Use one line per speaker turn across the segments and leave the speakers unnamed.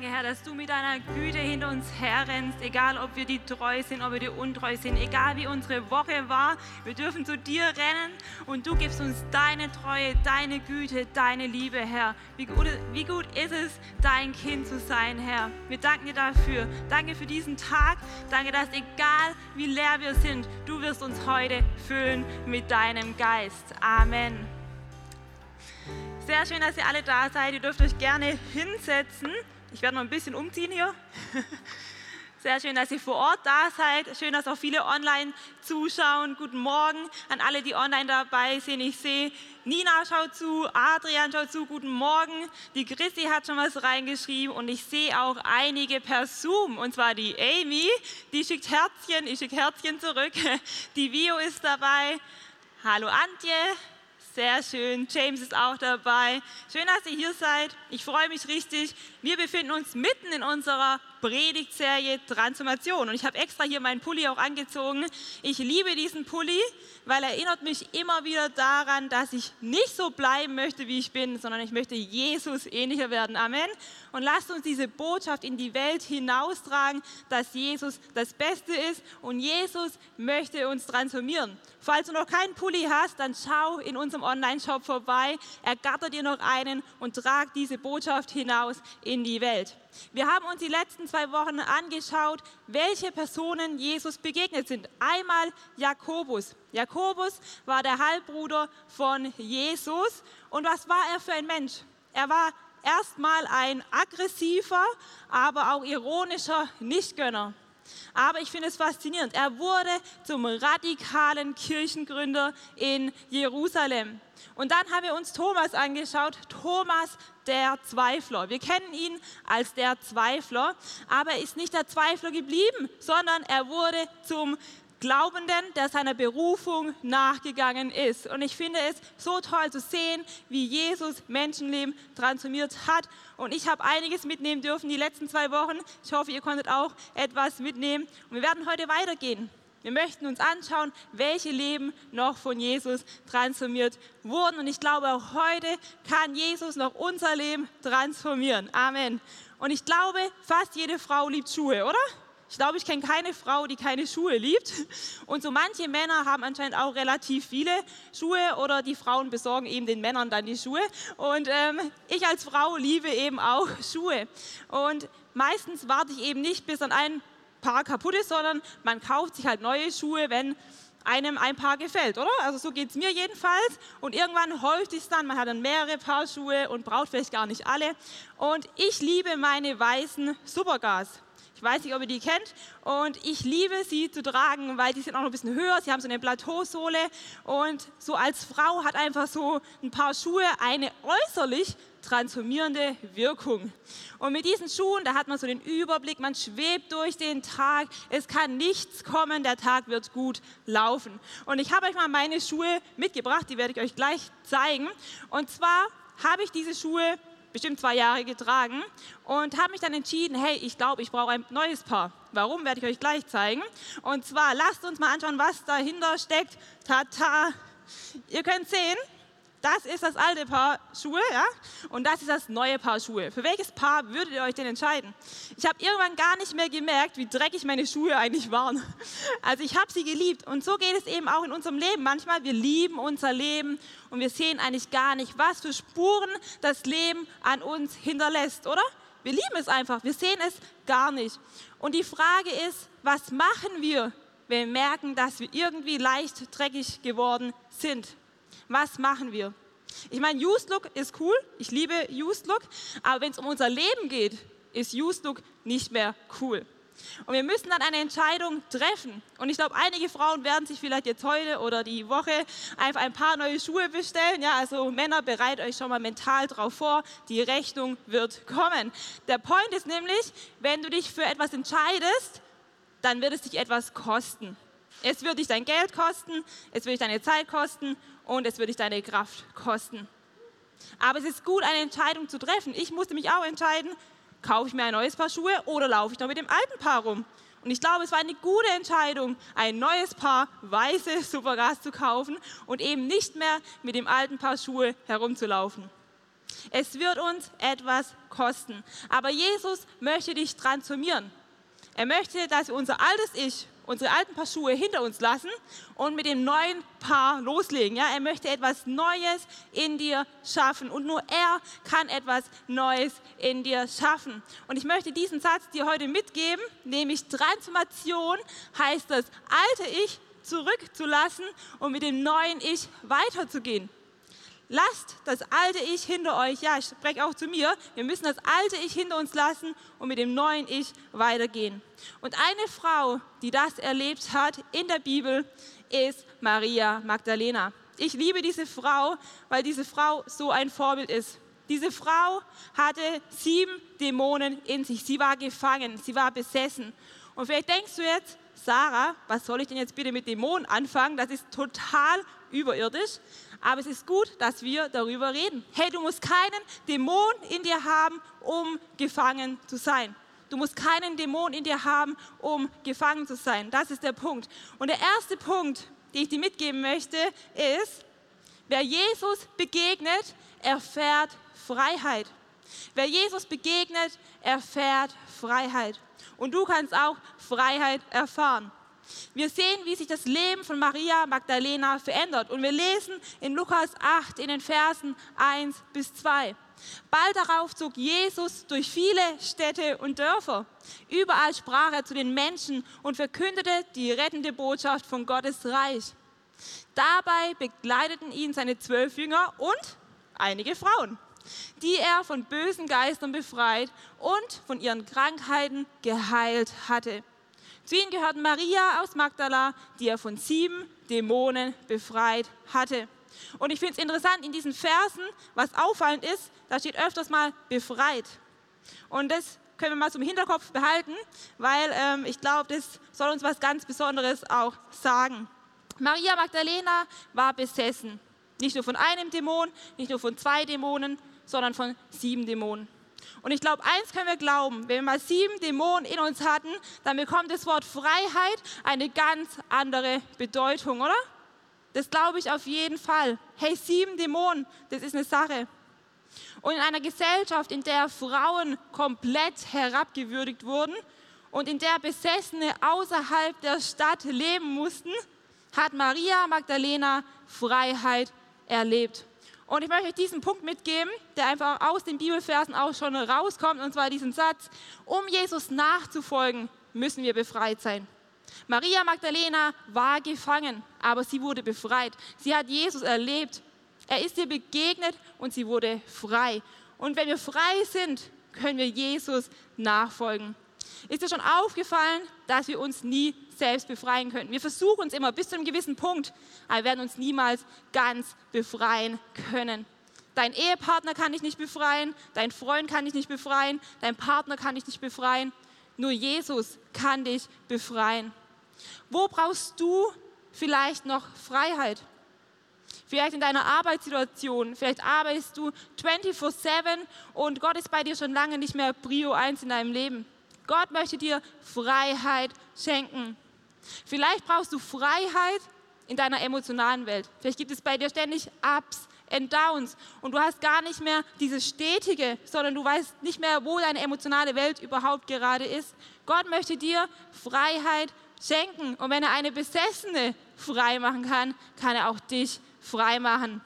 Danke, Herr, dass du mit deiner Güte hinter uns herrennst, egal ob wir dir treu sind, ob wir dir untreu sind, egal wie unsere Woche war. Wir dürfen zu dir rennen und du gibst uns deine Treue, deine Güte, deine Liebe, Herr. Wie gut, wie gut ist es, dein Kind zu sein, Herr. Wir danken dir dafür. Danke für diesen Tag. Danke, dass egal wie leer wir sind, du wirst uns heute füllen mit deinem Geist. Amen. Sehr schön, dass ihr alle da seid. Ihr dürft euch gerne hinsetzen. Ich werde noch ein bisschen umziehen hier. Sehr schön, dass ihr vor Ort da seid. Schön, dass auch viele online zuschauen. Guten Morgen an alle, die online dabei sind. Ich sehe, Nina schaut zu, Adrian schaut zu. Guten Morgen. Die Chrissy hat schon was reingeschrieben und ich sehe auch einige per Zoom. Und zwar die Amy, die schickt Herzchen. Ich schicke Herzchen zurück. Die Vio ist dabei. Hallo Antje. Sehr schön. James ist auch dabei. Schön, dass ihr hier seid. Ich freue mich richtig. Wir befinden uns mitten in unserer Predigtserie Transformation. Und ich habe extra hier meinen Pulli auch angezogen. Ich liebe diesen Pulli, weil er erinnert mich immer wieder daran, dass ich nicht so bleiben möchte, wie ich bin, sondern ich möchte Jesus ähnlicher werden. Amen. Und lasst uns diese Botschaft in die Welt hinaustragen, dass Jesus das Beste ist und Jesus möchte uns transformieren. Falls du noch keinen Pulli hast, dann schau in unserem Online-Shop vorbei, ergatter dir noch einen und trag diese Botschaft hinaus in die Welt. Wir haben uns die letzten zwei Wochen angeschaut, welche Personen Jesus begegnet sind. Einmal Jakobus. Jakobus war der Halbbruder von Jesus. Und was war er für ein Mensch? Er war erstmal ein aggressiver, aber auch ironischer Nichtgönner. Aber ich finde es faszinierend. Er wurde zum radikalen Kirchengründer in Jerusalem. Und dann haben wir uns Thomas angeschaut. Thomas, der Zweifler. Wir kennen ihn als der Zweifler, aber er ist nicht der Zweifler geblieben, sondern er wurde zum Glaubenden, der seiner Berufung nachgegangen ist. Und ich finde es so toll zu sehen, wie Jesus Menschenleben transformiert hat. Und ich habe einiges mitnehmen dürfen die letzten zwei Wochen. Ich hoffe, ihr konntet auch etwas mitnehmen. Und wir werden heute weitergehen. Wir möchten uns anschauen, welche Leben noch von Jesus transformiert wurden. Und ich glaube, auch heute kann Jesus noch unser Leben transformieren. Amen. Und ich glaube, fast jede Frau liebt Schuhe, oder? Ich glaube, ich kenne keine Frau, die keine Schuhe liebt. Und so manche Männer haben anscheinend auch relativ viele Schuhe oder die Frauen besorgen eben den Männern dann die Schuhe. Und ähm, ich als Frau liebe eben auch Schuhe. Und meistens warte ich eben nicht, bis an ein Paar kaputt ist, sondern man kauft sich halt neue Schuhe, wenn einem ein Paar gefällt, oder? Also so geht es mir jedenfalls. Und irgendwann häuft es dann, man hat dann mehrere Paar Schuhe und braucht vielleicht gar nicht alle. Und ich liebe meine weißen Supergas. Ich weiß nicht, ob ihr die kennt. Und ich liebe sie zu tragen, weil die sind auch noch ein bisschen höher. Sie haben so eine Plateausohle. Und so als Frau hat einfach so ein paar Schuhe eine äußerlich transformierende Wirkung. Und mit diesen Schuhen, da hat man so den Überblick, man schwebt durch den Tag, es kann nichts kommen, der Tag wird gut laufen. Und ich habe euch mal meine Schuhe mitgebracht, die werde ich euch gleich zeigen. Und zwar habe ich diese Schuhe bestimmt zwei Jahre getragen und habe mich dann entschieden, hey, ich glaube, ich brauche ein neues Paar. Warum, werde ich euch gleich zeigen. Und zwar, lasst uns mal anschauen, was dahinter steckt. Tata, ihr könnt sehen, das ist das alte Paar Schuhe, ja? Und das ist das neue Paar Schuhe. Für welches Paar würdet ihr euch denn entscheiden? Ich habe irgendwann gar nicht mehr gemerkt, wie dreckig meine Schuhe eigentlich waren. Also ich habe sie geliebt. Und so geht es eben auch in unserem Leben. Manchmal, wir lieben unser Leben und wir sehen eigentlich gar nicht, was für Spuren das Leben an uns hinterlässt, oder? Wir lieben es einfach. Wir sehen es gar nicht. Und die Frage ist, was machen wir, wenn wir merken, dass wir irgendwie leicht dreckig geworden sind? Was machen wir? Ich meine, Used Look ist cool, ich liebe Used Look, aber wenn es um unser Leben geht, ist Used Look nicht mehr cool. Und wir müssen dann eine Entscheidung treffen. Und ich glaube, einige Frauen werden sich vielleicht jetzt heute oder die Woche einfach ein paar neue Schuhe bestellen. Ja, also Männer, bereitet euch schon mal mental drauf vor, die Rechnung wird kommen. Der Point ist nämlich, wenn du dich für etwas entscheidest, dann wird es dich etwas kosten. Es wird dich dein Geld kosten, es wird dich deine Zeit kosten und es wird dich deine Kraft kosten. Aber es ist gut, eine Entscheidung zu treffen. Ich musste mich auch entscheiden, kaufe ich mir ein neues Paar Schuhe oder laufe ich noch mit dem alten Paar rum? Und ich glaube, es war eine gute Entscheidung, ein neues Paar weiße Supergas zu kaufen und eben nicht mehr mit dem alten Paar Schuhe herumzulaufen. Es wird uns etwas kosten. Aber Jesus möchte dich transformieren. Er möchte, dass unser altes Ich, unsere alten Paar Schuhe hinter uns lassen und mit dem neuen Paar loslegen. Ja, er möchte etwas Neues in dir schaffen und nur er kann etwas Neues in dir schaffen. Und ich möchte diesen Satz dir heute mitgeben, nämlich Transformation heißt das alte Ich zurückzulassen und mit dem neuen Ich weiterzugehen. Lasst das alte Ich hinter euch. Ja, ich spreche auch zu mir. Wir müssen das alte Ich hinter uns lassen und mit dem neuen Ich weitergehen. Und eine Frau, die das erlebt hat in der Bibel, ist Maria Magdalena. Ich liebe diese Frau, weil diese Frau so ein Vorbild ist. Diese Frau hatte sieben Dämonen in sich. Sie war gefangen, sie war besessen. Und vielleicht denkst du jetzt, Sarah, was soll ich denn jetzt bitte mit Dämonen anfangen? Das ist total überirdisch. Aber es ist gut, dass wir darüber reden. Hey, du musst keinen Dämon in dir haben, um gefangen zu sein. Du musst keinen Dämon in dir haben, um gefangen zu sein. Das ist der Punkt. Und der erste Punkt, den ich dir mitgeben möchte, ist, wer Jesus begegnet, erfährt Freiheit. Wer Jesus begegnet, erfährt Freiheit. Und du kannst auch Freiheit erfahren. Wir sehen, wie sich das Leben von Maria Magdalena verändert. Und wir lesen in Lukas 8 in den Versen 1 bis 2. Bald darauf zog Jesus durch viele Städte und Dörfer. Überall sprach er zu den Menschen und verkündete die rettende Botschaft von Gottes Reich. Dabei begleiteten ihn seine zwölf Jünger und einige Frauen, die er von bösen Geistern befreit und von ihren Krankheiten geheilt hatte. Zu ihnen gehörten Maria aus Magdala, die er von sieben Dämonen befreit hatte. Und ich finde es interessant, in diesen Versen, was auffallend ist, da steht öfters mal befreit. Und das können wir mal zum Hinterkopf behalten, weil ähm, ich glaube, das soll uns was ganz Besonderes auch sagen. Maria Magdalena war besessen. Nicht nur von einem Dämon, nicht nur von zwei Dämonen, sondern von sieben Dämonen. Und ich glaube, eins können wir glauben, wenn wir mal sieben Dämonen in uns hatten, dann bekommt das Wort Freiheit eine ganz andere Bedeutung, oder? Das glaube ich auf jeden Fall. Hey, sieben Dämonen, das ist eine Sache. Und in einer Gesellschaft, in der Frauen komplett herabgewürdigt wurden und in der Besessene außerhalb der Stadt leben mussten, hat Maria Magdalena Freiheit erlebt. Und ich möchte euch diesen Punkt mitgeben, der einfach aus den Bibelversen auch schon rauskommt, und zwar diesen Satz, um Jesus nachzufolgen, müssen wir befreit sein. Maria Magdalena war gefangen, aber sie wurde befreit. Sie hat Jesus erlebt. Er ist ihr begegnet und sie wurde frei. Und wenn wir frei sind, können wir Jesus nachfolgen. Ist dir schon aufgefallen, dass wir uns nie selbst befreien können? Wir versuchen uns immer bis zu einem gewissen Punkt, aber wir werden uns niemals ganz befreien können. Dein Ehepartner kann dich nicht befreien, dein Freund kann dich nicht befreien, dein Partner kann dich nicht befreien. Nur Jesus kann dich befreien. Wo brauchst du vielleicht noch Freiheit? Vielleicht in deiner Arbeitssituation, vielleicht arbeitest du 24/7 und Gott ist bei dir schon lange nicht mehr Prio 1 in deinem Leben. Gott möchte dir Freiheit schenken. Vielleicht brauchst du Freiheit in deiner emotionalen Welt. Vielleicht gibt es bei dir ständig Ups and Downs und du hast gar nicht mehr dieses Stetige, sondern du weißt nicht mehr, wo deine emotionale Welt überhaupt gerade ist. Gott möchte dir Freiheit schenken und wenn er eine Besessene frei machen kann, kann er auch dich frei machen.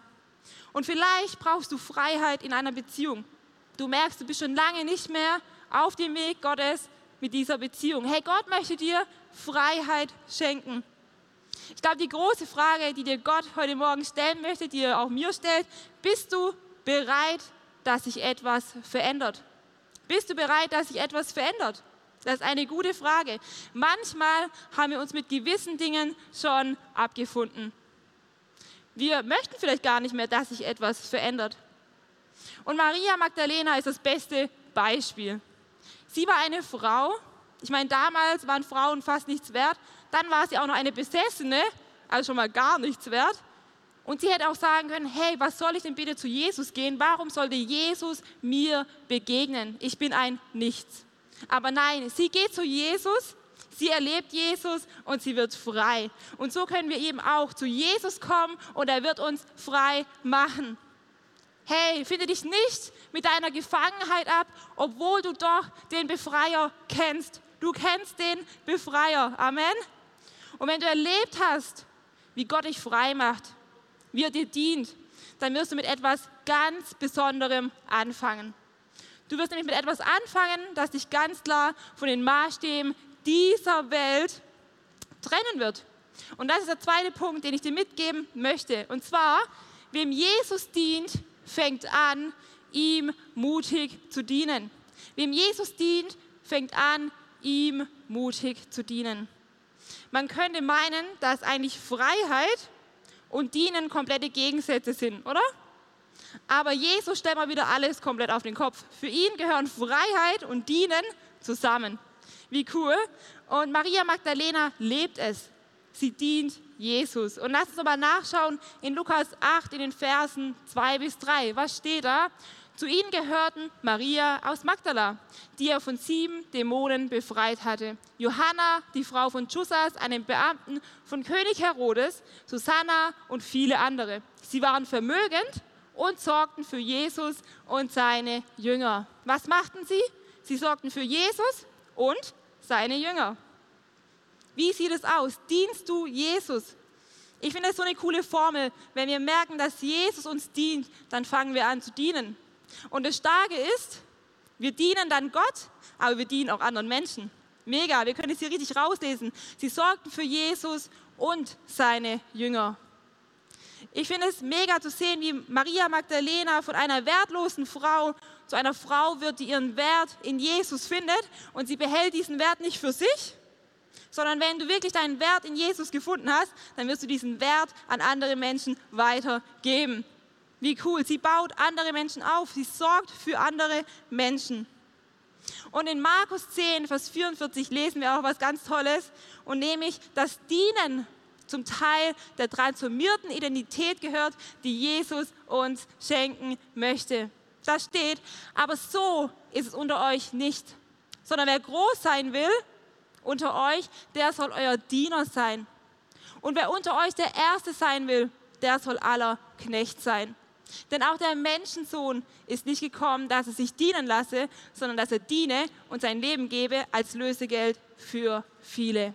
Und vielleicht brauchst du Freiheit in einer Beziehung. Du merkst, du bist schon lange nicht mehr auf dem Weg Gottes mit dieser Beziehung. Hey, Gott möchte dir Freiheit schenken. Ich glaube, die große Frage, die dir Gott heute Morgen stellen möchte, die er auch mir stellt, bist du bereit, dass sich etwas verändert? Bist du bereit, dass sich etwas verändert? Das ist eine gute Frage. Manchmal haben wir uns mit gewissen Dingen schon abgefunden. Wir möchten vielleicht gar nicht mehr, dass sich etwas verändert. Und Maria Magdalena ist das beste Beispiel. Sie war eine Frau, ich meine, damals waren Frauen fast nichts wert, dann war sie auch noch eine Besessene, also schon mal gar nichts wert. Und sie hätte auch sagen können, hey, was soll ich denn bitte zu Jesus gehen? Warum sollte Jesus mir begegnen? Ich bin ein Nichts. Aber nein, sie geht zu Jesus, sie erlebt Jesus und sie wird frei. Und so können wir eben auch zu Jesus kommen und er wird uns frei machen. Hey, finde dich nicht mit deiner Gefangenheit ab, obwohl du doch den Befreier kennst. Du kennst den Befreier. Amen. Und wenn du erlebt hast, wie Gott dich frei macht, wie er dir dient, dann wirst du mit etwas ganz Besonderem anfangen. Du wirst nämlich mit etwas anfangen, das dich ganz klar von den Maßstäben dieser Welt trennen wird. Und das ist der zweite Punkt, den ich dir mitgeben möchte. Und zwar, wem Jesus dient, fängt an, ihm mutig zu dienen. Wem Jesus dient, fängt an, ihm mutig zu dienen. Man könnte meinen, dass eigentlich Freiheit und Dienen komplette Gegensätze sind, oder? Aber Jesus stellt mal wieder alles komplett auf den Kopf. Für ihn gehören Freiheit und Dienen zusammen. Wie cool. Und Maria Magdalena lebt es. Sie dient Jesus. Und lass uns mal nachschauen in Lukas 8 in den Versen 2 bis 3. Was steht da? Zu ihnen gehörten Maria aus Magdala, die er von sieben Dämonen befreit hatte, Johanna, die Frau von Chussas, einem Beamten von König Herodes, Susanna und viele andere. Sie waren vermögend und sorgten für Jesus und seine Jünger. Was machten sie? Sie sorgten für Jesus und seine Jünger. Wie sieht es aus? Dienst du Jesus? Ich finde es so eine coole Formel. Wenn wir merken, dass Jesus uns dient, dann fangen wir an zu dienen. Und das Starke ist, wir dienen dann Gott, aber wir dienen auch anderen Menschen. Mega, wir können es hier richtig rauslesen. Sie sorgten für Jesus und seine Jünger. Ich finde es mega zu sehen, wie Maria Magdalena von einer wertlosen Frau zu einer Frau wird, die ihren Wert in Jesus findet und sie behält diesen Wert nicht für sich, sondern wenn du wirklich deinen Wert in Jesus gefunden hast, dann wirst du diesen Wert an andere Menschen weitergeben. Wie cool, sie baut andere Menschen auf, sie sorgt für andere Menschen. Und in Markus 10, Vers 44 lesen wir auch was ganz Tolles, und nämlich das Dienen zum Teil der transformierten Identität gehört, die Jesus uns schenken möchte. Da steht, aber so ist es unter euch nicht, sondern wer groß sein will unter euch, der soll euer Diener sein. Und wer unter euch der Erste sein will, der soll aller Knecht sein. Denn auch der Menschensohn ist nicht gekommen, dass er sich dienen lasse, sondern dass er diene und sein Leben gebe als Lösegeld für viele.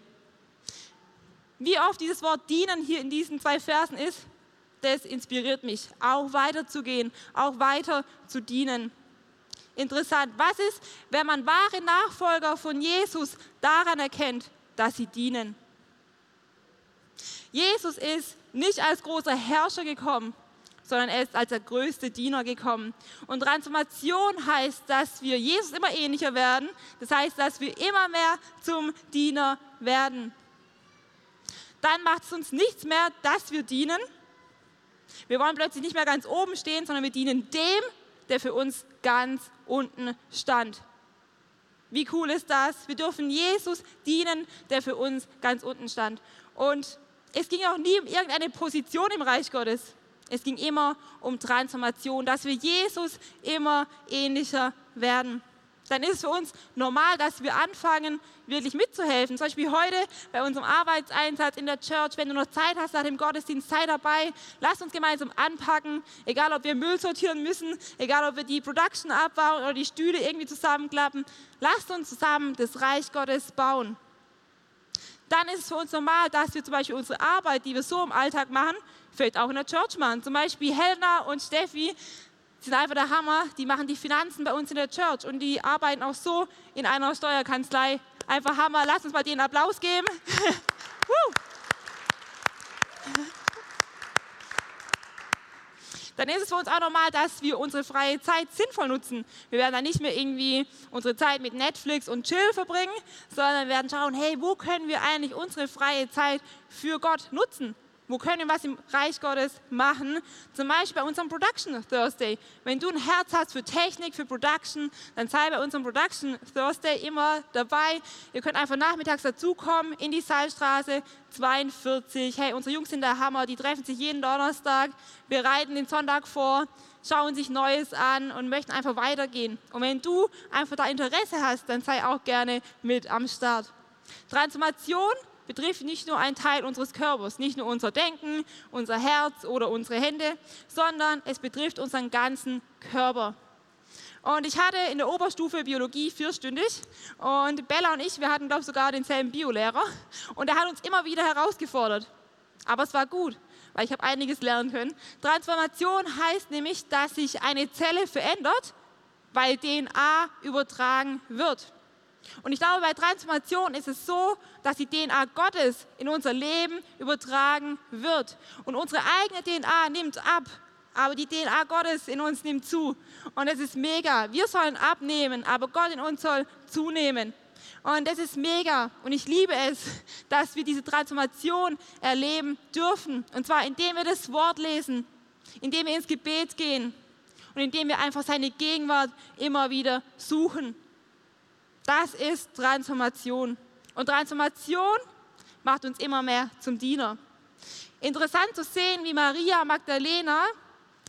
Wie oft dieses Wort dienen hier in diesen zwei Versen ist, das inspiriert mich, auch weiterzugehen, auch weiter zu dienen. Interessant, was ist, wenn man wahre Nachfolger von Jesus daran erkennt, dass sie dienen? Jesus ist nicht als großer Herrscher gekommen, sondern er ist als der größte Diener gekommen. Und Transformation heißt, dass wir Jesus immer ähnlicher werden. Das heißt, dass wir immer mehr zum Diener werden. Dann macht es uns nichts mehr, dass wir dienen. Wir wollen plötzlich nicht mehr ganz oben stehen, sondern wir dienen dem, der für uns ganz unten stand. Wie cool ist das? Wir dürfen Jesus dienen, der für uns ganz unten stand. Und es ging auch nie um irgendeine Position im Reich Gottes. Es ging immer um Transformation, dass wir Jesus immer ähnlicher werden. Dann ist es für uns normal, dass wir anfangen, wirklich mitzuhelfen. Zum Beispiel heute bei unserem Arbeitseinsatz in der Church, wenn du noch Zeit hast nach dem Gottesdienst, sei dabei. Lass uns gemeinsam anpacken, egal ob wir Müll sortieren müssen, egal ob wir die Production abbauen oder die Stühle irgendwie zusammenklappen. Lasst uns zusammen das Reich Gottes bauen. Dann ist es für uns normal, dass wir zum Beispiel unsere Arbeit, die wir so im Alltag machen, vielleicht auch in der Church machen. Zum Beispiel Helena und Steffi sind einfach der Hammer. Die machen die Finanzen bei uns in der Church und die arbeiten auch so in einer Steuerkanzlei. Einfach Hammer. Lass uns mal denen Applaus geben. dann ist es für uns auch normal, dass wir unsere freie Zeit sinnvoll nutzen. Wir werden dann nicht mehr irgendwie unsere Zeit mit Netflix und Chill verbringen, sondern werden schauen, hey, wo können wir eigentlich unsere freie Zeit für Gott nutzen? Wo können wir was im Reich Gottes machen. Zum Beispiel bei unserem Production Thursday. Wenn du ein Herz hast für Technik, für Production, dann sei bei unserem Production Thursday immer dabei. Ihr könnt einfach nachmittags dazukommen in die Seilstraße 42. Hey, unsere Jungs sind der Hammer, die treffen sich jeden Donnerstag, bereiten den Sonntag vor schauen sich Neues an und möchten einfach weitergehen. Und wenn du einfach da Interesse hast, dann sei auch gerne mit am Start. Transformation betrifft nicht nur einen Teil unseres Körpers, nicht nur unser Denken, unser Herz oder unsere Hände, sondern es betrifft unseren ganzen Körper. Und ich hatte in der Oberstufe Biologie vierstündig und Bella und ich, wir hatten, glaube ich, sogar denselben Biolehrer und er hat uns immer wieder herausgefordert. Aber es war gut, weil ich habe einiges lernen können. Transformation heißt nämlich, dass sich eine Zelle verändert, weil DNA übertragen wird. Und ich glaube, bei Transformation ist es so, dass die DNA Gottes in unser Leben übertragen wird. Und unsere eigene DNA nimmt ab, aber die DNA Gottes in uns nimmt zu. Und es ist mega. Wir sollen abnehmen, aber Gott in uns soll zunehmen. Und das ist mega. Und ich liebe es, dass wir diese Transformation erleben dürfen. Und zwar indem wir das Wort lesen, indem wir ins Gebet gehen und indem wir einfach seine Gegenwart immer wieder suchen. Das ist Transformation. Und Transformation macht uns immer mehr zum Diener. Interessant zu sehen, wie Maria Magdalena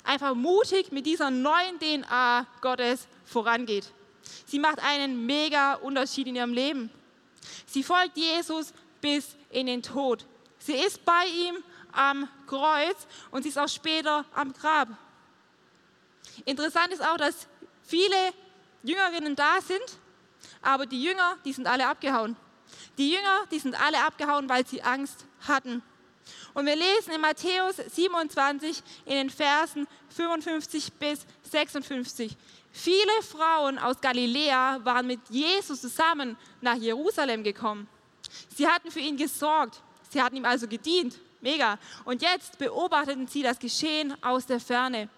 einfach mutig mit dieser neuen DNA Gottes vorangeht. Sie macht einen mega Unterschied in ihrem Leben. Sie folgt Jesus bis in den Tod. Sie ist bei ihm am Kreuz und sie ist auch später am Grab. Interessant ist auch, dass viele Jüngerinnen da sind, aber die Jünger, die sind alle abgehauen. Die Jünger, die sind alle abgehauen, weil sie Angst hatten. Und wir lesen in Matthäus 27 in den Versen 55 bis 56. Viele Frauen aus Galiläa waren mit Jesus zusammen nach Jerusalem gekommen. Sie hatten für ihn gesorgt. Sie hatten ihm also gedient. Mega. Und jetzt beobachteten sie das Geschehen aus der Ferne.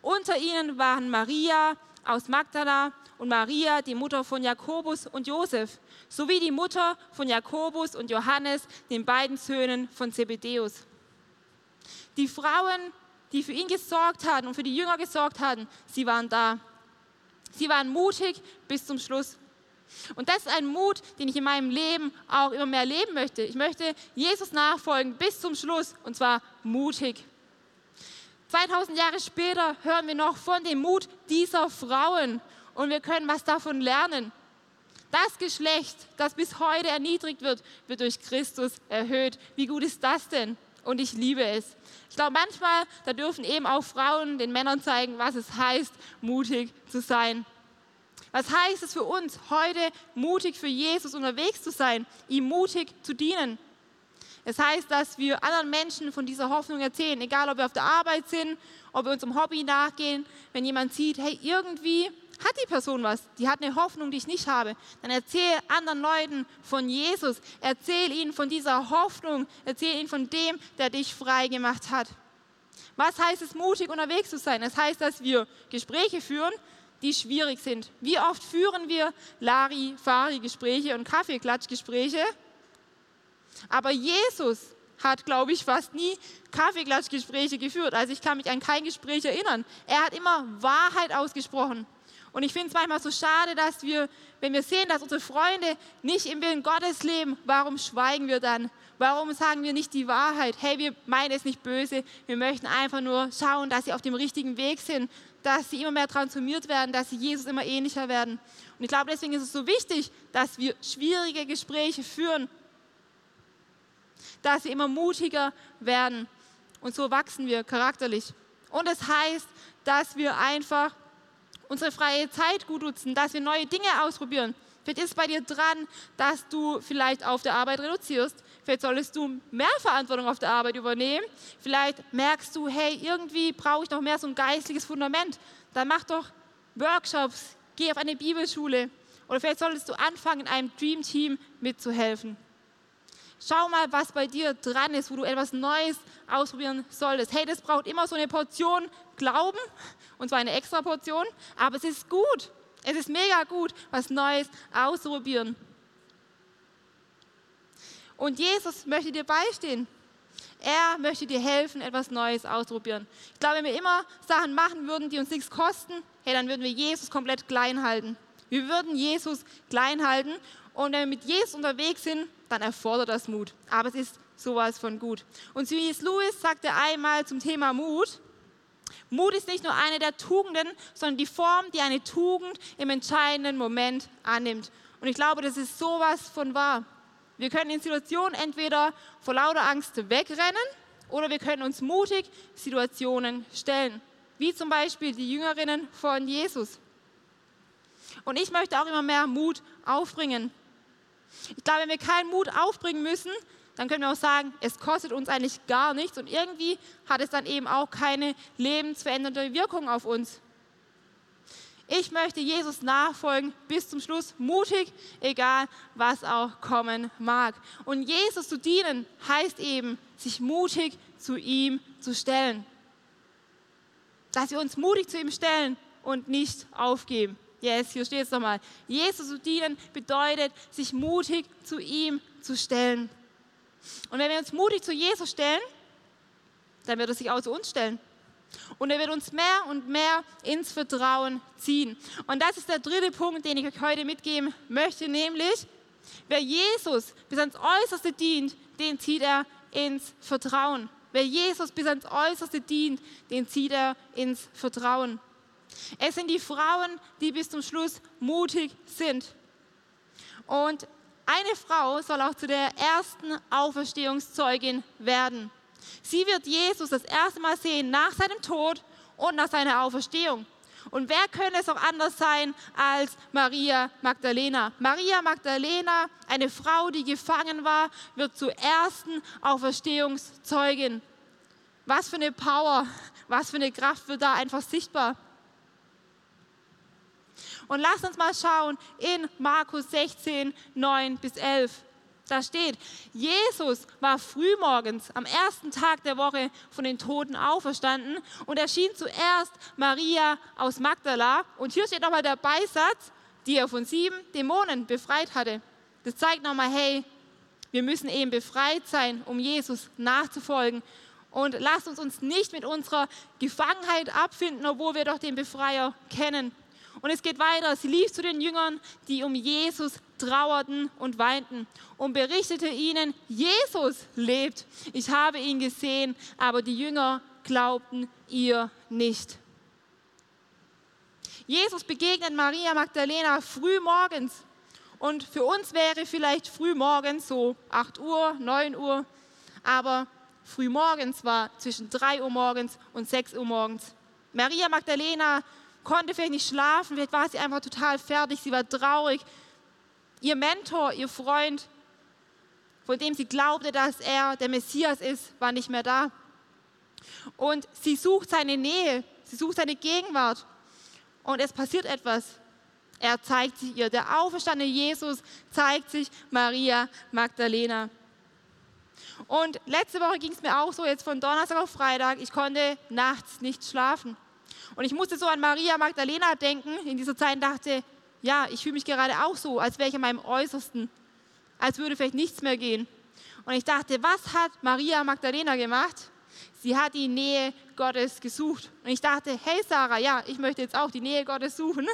Unter ihnen waren Maria aus Magdala und Maria, die Mutter von Jakobus und Josef, sowie die Mutter von Jakobus und Johannes, den beiden Söhnen von Zebedäus. Die Frauen, die für ihn gesorgt hatten und für die Jünger gesorgt hatten, sie waren da. Sie waren mutig bis zum Schluss. Und das ist ein Mut, den ich in meinem Leben auch immer mehr leben möchte. Ich möchte Jesus nachfolgen bis zum Schluss und zwar mutig. 2000 Jahre später hören wir noch von dem Mut dieser Frauen und wir können was davon lernen. Das Geschlecht, das bis heute erniedrigt wird, wird durch Christus erhöht. Wie gut ist das denn? Und ich liebe es. Ich glaube, manchmal, da dürfen eben auch Frauen den Männern zeigen, was es heißt, mutig zu sein. Was heißt es für uns, heute mutig für Jesus unterwegs zu sein, ihm mutig zu dienen? Es heißt, dass wir anderen Menschen von dieser Hoffnung erzählen, egal ob wir auf der Arbeit sind, ob wir unserem Hobby nachgehen, wenn jemand sieht, hey, irgendwie hat die Person was, die hat eine Hoffnung, die ich nicht habe, dann erzähl anderen Leuten von Jesus, erzähl ihnen von dieser Hoffnung, erzähl ihnen von dem, der dich frei gemacht hat. Was heißt es, mutig unterwegs zu sein? Das heißt, dass wir Gespräche führen, die schwierig sind. Wie oft führen wir Lari-Fari-Gespräche und Kaffeeklatschgespräche? Aber Jesus hat, glaube ich, fast nie Kaffeeklatschgespräche geführt. Also ich kann mich an kein Gespräch erinnern. Er hat immer Wahrheit ausgesprochen. Und ich finde es manchmal so schade, dass wir, wenn wir sehen, dass unsere Freunde nicht im Willen Gottes leben, warum schweigen wir dann? Warum sagen wir nicht die Wahrheit? Hey, wir meinen es nicht böse. Wir möchten einfach nur schauen, dass sie auf dem richtigen Weg sind, dass sie immer mehr transformiert werden, dass sie Jesus immer ähnlicher werden. Und ich glaube, deswegen ist es so wichtig, dass wir schwierige Gespräche führen, dass wir immer mutiger werden. Und so wachsen wir charakterlich. Und es das heißt, dass wir einfach unsere freie Zeit gut nutzen, dass wir neue Dinge ausprobieren. Vielleicht ist bei dir dran, dass du vielleicht auf der Arbeit reduzierst. Vielleicht solltest du mehr Verantwortung auf der Arbeit übernehmen. Vielleicht merkst du, hey, irgendwie brauche ich noch mehr so ein geistliches Fundament. Dann mach doch Workshops, geh auf eine Bibelschule. Oder vielleicht solltest du anfangen, in einem Dream Team mitzuhelfen. Schau mal, was bei dir dran ist, wo du etwas Neues ausprobieren solltest. Hey, das braucht immer so eine Portion Glauben, und zwar eine extra Portion, aber es ist gut. Es ist mega gut, was Neues auszuprobieren. Und Jesus möchte dir beistehen. Er möchte dir helfen, etwas Neues auszuprobieren. Ich glaube, wenn wir immer Sachen machen würden, die uns nichts kosten, hey, dann würden wir Jesus komplett klein halten. Wir würden Jesus klein halten und wenn wir mit Jesus unterwegs sind, dann erfordert das Mut. Aber es ist sowas von gut. Und C.S. Lewis sagte einmal zum Thema Mut, Mut ist nicht nur eine der Tugenden, sondern die Form, die eine Tugend im entscheidenden Moment annimmt. Und ich glaube, das ist sowas von wahr. Wir können in Situationen entweder vor lauter Angst wegrennen oder wir können uns mutig Situationen stellen. Wie zum Beispiel die Jüngerinnen von Jesus. Und ich möchte auch immer mehr Mut aufbringen. Ich glaube, wenn wir keinen Mut aufbringen müssen, dann können wir auch sagen, es kostet uns eigentlich gar nichts und irgendwie hat es dann eben auch keine lebensverändernde Wirkung auf uns. Ich möchte Jesus nachfolgen bis zum Schluss, mutig, egal was auch kommen mag. Und Jesus zu dienen heißt eben, sich mutig zu ihm zu stellen. Dass wir uns mutig zu ihm stellen und nicht aufgeben. Yes, hier steht es nochmal. Jesus zu dienen bedeutet, sich mutig zu ihm zu stellen. Und wenn wir uns mutig zu Jesus stellen, dann wird er sich auch zu uns stellen. Und er wird uns mehr und mehr ins Vertrauen ziehen. Und das ist der dritte Punkt, den ich euch heute mitgeben möchte, nämlich, wer Jesus bis ans Äußerste dient, den zieht er ins Vertrauen. Wer Jesus bis ans Äußerste dient, den zieht er ins Vertrauen. Es sind die Frauen, die bis zum Schluss mutig sind. Und eine Frau soll auch zu der ersten Auferstehungszeugin werden. Sie wird Jesus das erste Mal sehen nach seinem Tod und nach seiner Auferstehung. Und wer könnte es auch anders sein als Maria Magdalena? Maria Magdalena, eine Frau, die gefangen war, wird zur ersten Auferstehungszeugin. Was für eine Power, was für eine Kraft wird da einfach sichtbar. Und lasst uns mal schauen in Markus 16, 9 bis 11. Da steht, Jesus war frühmorgens am ersten Tag der Woche von den Toten auferstanden und erschien zuerst Maria aus Magdala. Und hier steht nochmal der Beisatz, die er von sieben Dämonen befreit hatte. Das zeigt nochmal, hey, wir müssen eben befreit sein, um Jesus nachzufolgen. Und lasst uns uns nicht mit unserer Gefangenheit abfinden, obwohl wir doch den Befreier kennen. Und es geht weiter. Sie lief zu den Jüngern, die um Jesus trauerten und weinten und berichtete ihnen, Jesus lebt. Ich habe ihn gesehen, aber die Jünger glaubten ihr nicht. Jesus begegnet Maria Magdalena früh morgens. Und für uns wäre vielleicht früh morgens so 8 Uhr, 9 Uhr, aber früh morgens war zwischen 3 Uhr morgens und 6 Uhr morgens. Maria Magdalena konnte vielleicht nicht schlafen, vielleicht war sie einfach total fertig, sie war traurig. Ihr Mentor, ihr Freund, von dem sie glaubte, dass er der Messias ist, war nicht mehr da. Und sie sucht seine Nähe, sie sucht seine Gegenwart. Und es passiert etwas. Er zeigt sich ihr. Der auferstandene Jesus zeigt sich Maria Magdalena. Und letzte Woche ging es mir auch so, jetzt von Donnerstag auf Freitag, ich konnte nachts nicht schlafen. Und ich musste so an Maria Magdalena denken in dieser Zeit und dachte, ja, ich fühle mich gerade auch so, als wäre ich an meinem Äußersten, als würde vielleicht nichts mehr gehen. Und ich dachte, was hat Maria Magdalena gemacht? Sie hat die Nähe Gottes gesucht. Und ich dachte, hey Sarah, ja, ich möchte jetzt auch die Nähe Gottes suchen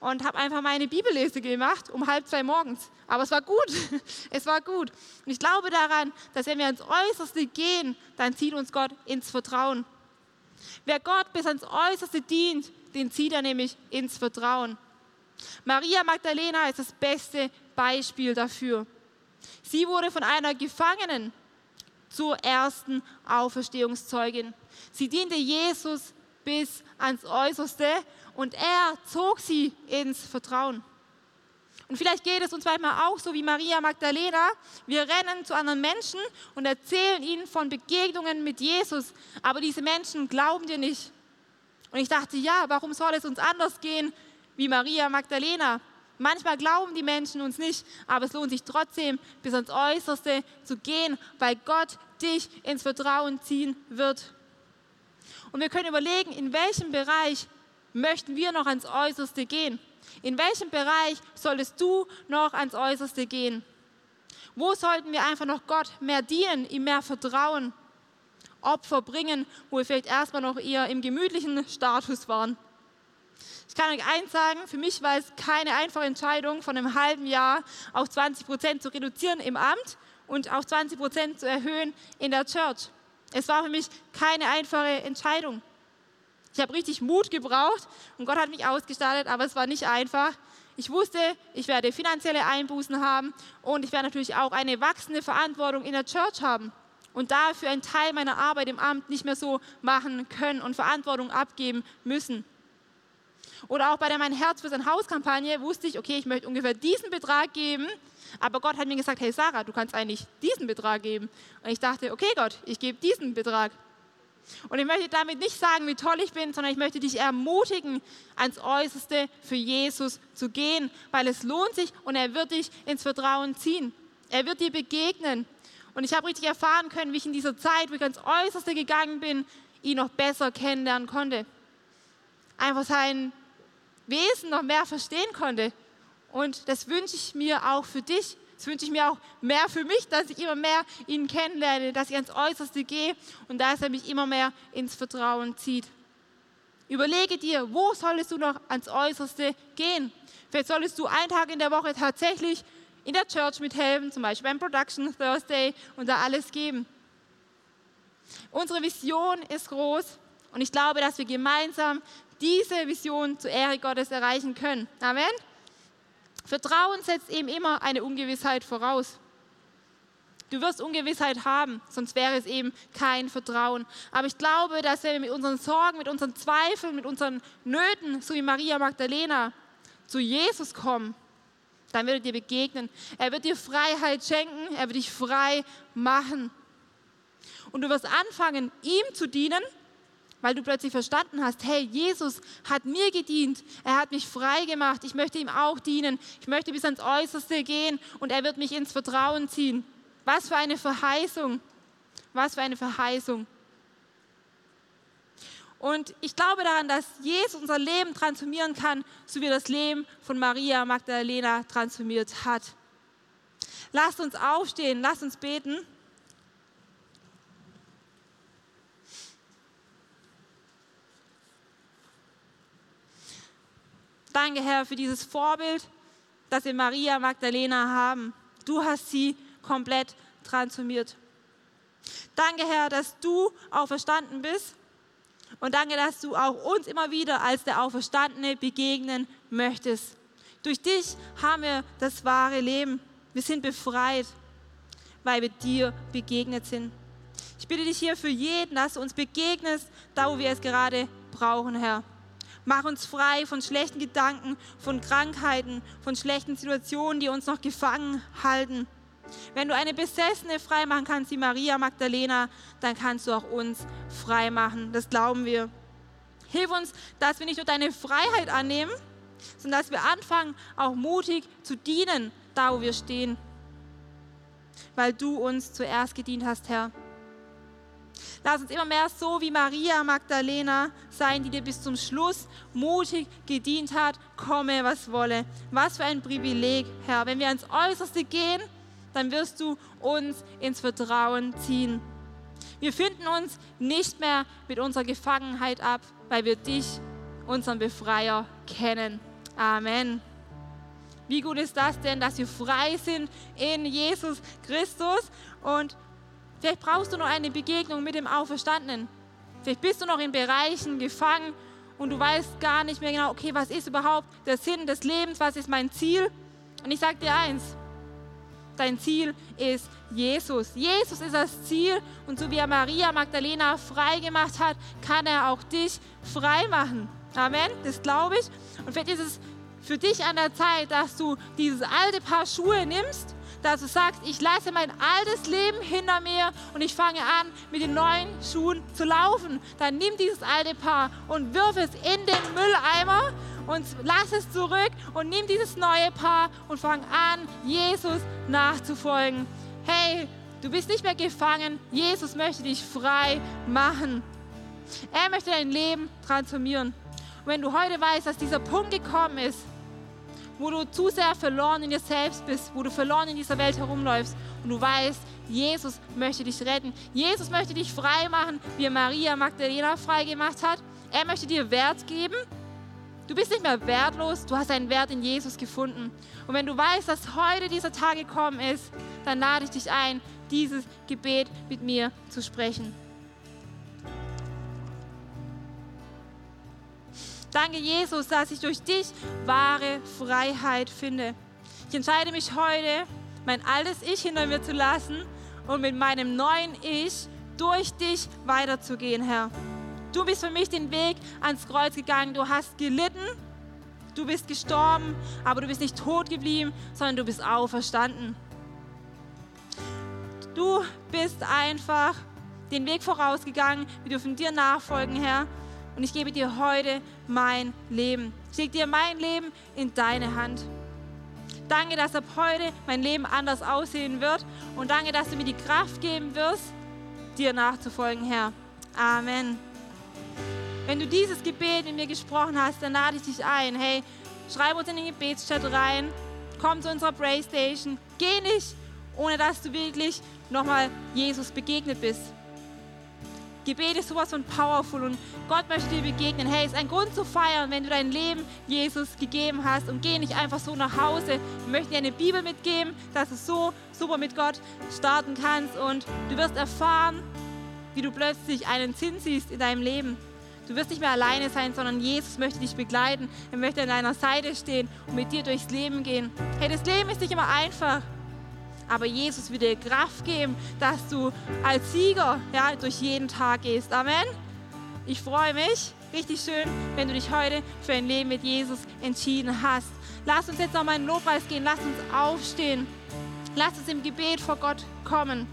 und habe einfach meine Bibellese gemacht um halb zwei morgens. Aber es war gut, es war gut. Und ich glaube daran, dass wenn wir ans Äußerste gehen, dann zieht uns Gott ins Vertrauen. Wer Gott bis ans Äußerste dient, den zieht er nämlich ins Vertrauen. Maria Magdalena ist das beste Beispiel dafür. Sie wurde von einer Gefangenen zur ersten Auferstehungszeugin. Sie diente Jesus bis ans Äußerste und er zog sie ins Vertrauen. Und vielleicht geht es uns manchmal auch so wie Maria Magdalena. Wir rennen zu anderen Menschen und erzählen ihnen von Begegnungen mit Jesus, aber diese Menschen glauben dir nicht. Und ich dachte, ja, warum soll es uns anders gehen wie Maria Magdalena? Manchmal glauben die Menschen uns nicht, aber es lohnt sich trotzdem, bis ans Äußerste zu gehen, weil Gott dich ins Vertrauen ziehen wird. Und wir können überlegen, in welchem Bereich möchten wir noch ans Äußerste gehen? In welchem Bereich solltest du noch ans Äußerste gehen? Wo sollten wir einfach noch Gott mehr dienen, ihm mehr vertrauen? Opfer bringen, wo wir vielleicht erstmal noch eher im gemütlichen Status waren. Ich kann euch eins sagen, für mich war es keine einfache Entscheidung, von einem halben Jahr auf 20 Prozent zu reduzieren im Amt und auf 20 Prozent zu erhöhen in der Church. Es war für mich keine einfache Entscheidung. Ich habe richtig Mut gebraucht und Gott hat mich ausgestattet, aber es war nicht einfach. Ich wusste, ich werde finanzielle Einbußen haben und ich werde natürlich auch eine wachsende Verantwortung in der Church haben und dafür einen Teil meiner Arbeit im Amt nicht mehr so machen können und Verantwortung abgeben müssen. Oder auch bei der Mein Herz für sein Haus-Kampagne wusste ich, okay, ich möchte ungefähr diesen Betrag geben, aber Gott hat mir gesagt, hey Sarah, du kannst eigentlich diesen Betrag geben. Und ich dachte, okay Gott, ich gebe diesen Betrag. Und ich möchte damit nicht sagen, wie toll ich bin, sondern ich möchte dich ermutigen, ans Äußerste für Jesus zu gehen, weil es lohnt sich und er wird dich ins Vertrauen ziehen. Er wird dir begegnen. Und ich habe richtig erfahren können, wie ich in dieser Zeit, wo ich ans Äußerste gegangen bin, ihn noch besser kennenlernen konnte. Einfach sein Wesen noch mehr verstehen konnte. Und das wünsche ich mir auch für dich. Das wünsche ich mir auch mehr für mich, dass ich immer mehr ihn kennenlerne, dass ich ans Äußerste gehe und dass er mich immer mehr ins Vertrauen zieht. Überlege dir, wo solltest du noch ans Äußerste gehen? Vielleicht solltest du einen Tag in der Woche tatsächlich in der Church mithelfen, zum Beispiel beim Production Thursday und da alles geben. Unsere Vision ist groß und ich glaube, dass wir gemeinsam diese Vision zur Ehre Gottes erreichen können. Amen. Vertrauen setzt eben immer eine Ungewissheit voraus. Du wirst Ungewissheit haben, sonst wäre es eben kein Vertrauen. Aber ich glaube, dass wenn wir mit unseren Sorgen, mit unseren Zweifeln, mit unseren Nöten, so wie Maria Magdalena, zu Jesus kommen, dann wird er dir begegnen. Er wird dir Freiheit schenken, er wird dich frei machen. Und du wirst anfangen, ihm zu dienen weil du plötzlich verstanden hast, hey, Jesus hat mir gedient, er hat mich frei gemacht, ich möchte ihm auch dienen, ich möchte bis ans Äußerste gehen und er wird mich ins Vertrauen ziehen. Was für eine Verheißung, was für eine Verheißung. Und ich glaube daran, dass Jesus unser Leben transformieren kann, so wie das Leben von Maria Magdalena transformiert hat. Lasst uns aufstehen, lasst uns beten. Danke, Herr, für dieses Vorbild, das wir Maria Magdalena haben. Du hast sie komplett transformiert. Danke, Herr, dass du auferstanden bist. Und danke, dass du auch uns immer wieder als der Auferstandene begegnen möchtest. Durch dich haben wir das wahre Leben. Wir sind befreit, weil wir dir begegnet sind. Ich bitte dich hier für jeden, dass du uns begegnest, da wo wir es gerade brauchen, Herr. Mach uns frei von schlechten Gedanken, von Krankheiten, von schlechten Situationen, die uns noch gefangen halten. Wenn du eine Besessene frei machen kannst, wie Maria Magdalena, dann kannst du auch uns frei machen. Das glauben wir. Hilf uns, dass wir nicht nur deine Freiheit annehmen, sondern dass wir anfangen, auch mutig zu dienen, da wo wir stehen. Weil du uns zuerst gedient hast, Herr. Lass uns immer mehr so wie Maria Magdalena sein, die dir bis zum Schluss mutig gedient hat, komme, was wolle. Was für ein Privileg, Herr. Wenn wir ans Äußerste gehen, dann wirst du uns ins Vertrauen ziehen. Wir finden uns nicht mehr mit unserer Gefangenheit ab, weil wir dich, unseren Befreier, kennen. Amen. Wie gut ist das denn, dass wir frei sind in Jesus Christus und Vielleicht brauchst du noch eine Begegnung mit dem Auferstandenen. Vielleicht bist du noch in Bereichen gefangen und du weißt gar nicht mehr genau, okay, was ist überhaupt der Sinn des Lebens, was ist mein Ziel? Und ich sage dir eins, dein Ziel ist Jesus. Jesus ist das Ziel und so wie er Maria Magdalena frei gemacht hat, kann er auch dich frei machen. Amen, das glaube ich. Und vielleicht ist es für dich an der Zeit, dass du dieses alte Paar Schuhe nimmst dass du sagst, ich lasse mein altes Leben hinter mir und ich fange an, mit den neuen Schuhen zu laufen. Dann nimm dieses alte Paar und wirf es in den Mülleimer und lass es zurück und nimm dieses neue Paar und fang an, Jesus nachzufolgen. Hey, du bist nicht mehr gefangen. Jesus möchte dich frei machen. Er möchte dein Leben transformieren. Und wenn du heute weißt, dass dieser Punkt gekommen ist, wo du zu sehr verloren in dir selbst bist, wo du verloren in dieser Welt herumläufst und du weißt, Jesus möchte dich retten. Jesus möchte dich frei machen, wie Maria Magdalena frei gemacht hat. Er möchte dir Wert geben. Du bist nicht mehr wertlos, du hast einen Wert in Jesus gefunden. Und wenn du weißt, dass heute dieser Tag gekommen ist, dann lade ich dich ein, dieses Gebet mit mir zu sprechen. Danke, Jesus, dass ich durch dich wahre Freiheit finde. Ich entscheide mich heute, mein altes Ich hinter mir zu lassen und mit meinem neuen Ich durch dich weiterzugehen, Herr. Du bist für mich den Weg ans Kreuz gegangen. Du hast gelitten, du bist gestorben, aber du bist nicht tot geblieben, sondern du bist auferstanden. Du bist einfach den Weg vorausgegangen. Wir dürfen dir nachfolgen, Herr. Und ich gebe dir heute mein Leben. Ich lege dir mein Leben in deine Hand. Danke, dass ab heute mein Leben anders aussehen wird. Und danke, dass du mir die Kraft geben wirst, dir nachzufolgen, Herr. Amen. Wenn du dieses Gebet mit mir gesprochen hast, dann lade ich dich ein. Hey, schreib uns in den Gebetschat rein. Komm zu unserer Playstation. Geh nicht, ohne dass du wirklich nochmal Jesus begegnet bist. Gebet ist sowas von powerful und Gott möchte dir begegnen. Hey, ist ein Grund zu feiern, wenn du dein Leben Jesus gegeben hast und geh nicht einfach so nach Hause. Wir möchten dir eine Bibel mitgeben, dass du so super mit Gott starten kannst und du wirst erfahren, wie du plötzlich einen Sinn siehst in deinem Leben. Du wirst nicht mehr alleine sein, sondern Jesus möchte dich begleiten. Er möchte an deiner Seite stehen und mit dir durchs Leben gehen. Hey, das Leben ist nicht immer einfach. Aber Jesus wird dir Kraft geben, dass du als Sieger ja, durch jeden Tag gehst. Amen. Ich freue mich. Richtig schön, wenn du dich heute für ein Leben mit Jesus entschieden hast. Lass uns jetzt nochmal in den Lobpreis gehen. Lass uns aufstehen. Lass uns im Gebet vor Gott kommen.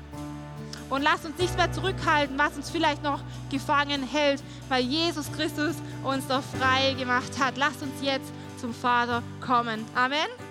Und lass uns nichts mehr zurückhalten, was uns vielleicht noch gefangen hält, weil Jesus Christus uns doch frei gemacht hat. Lass uns jetzt zum Vater kommen. Amen.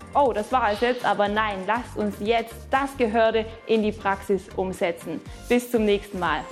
oh, das war es jetzt, aber nein, lasst uns jetzt das Gehörte in die Praxis umsetzen. Bis zum nächsten Mal.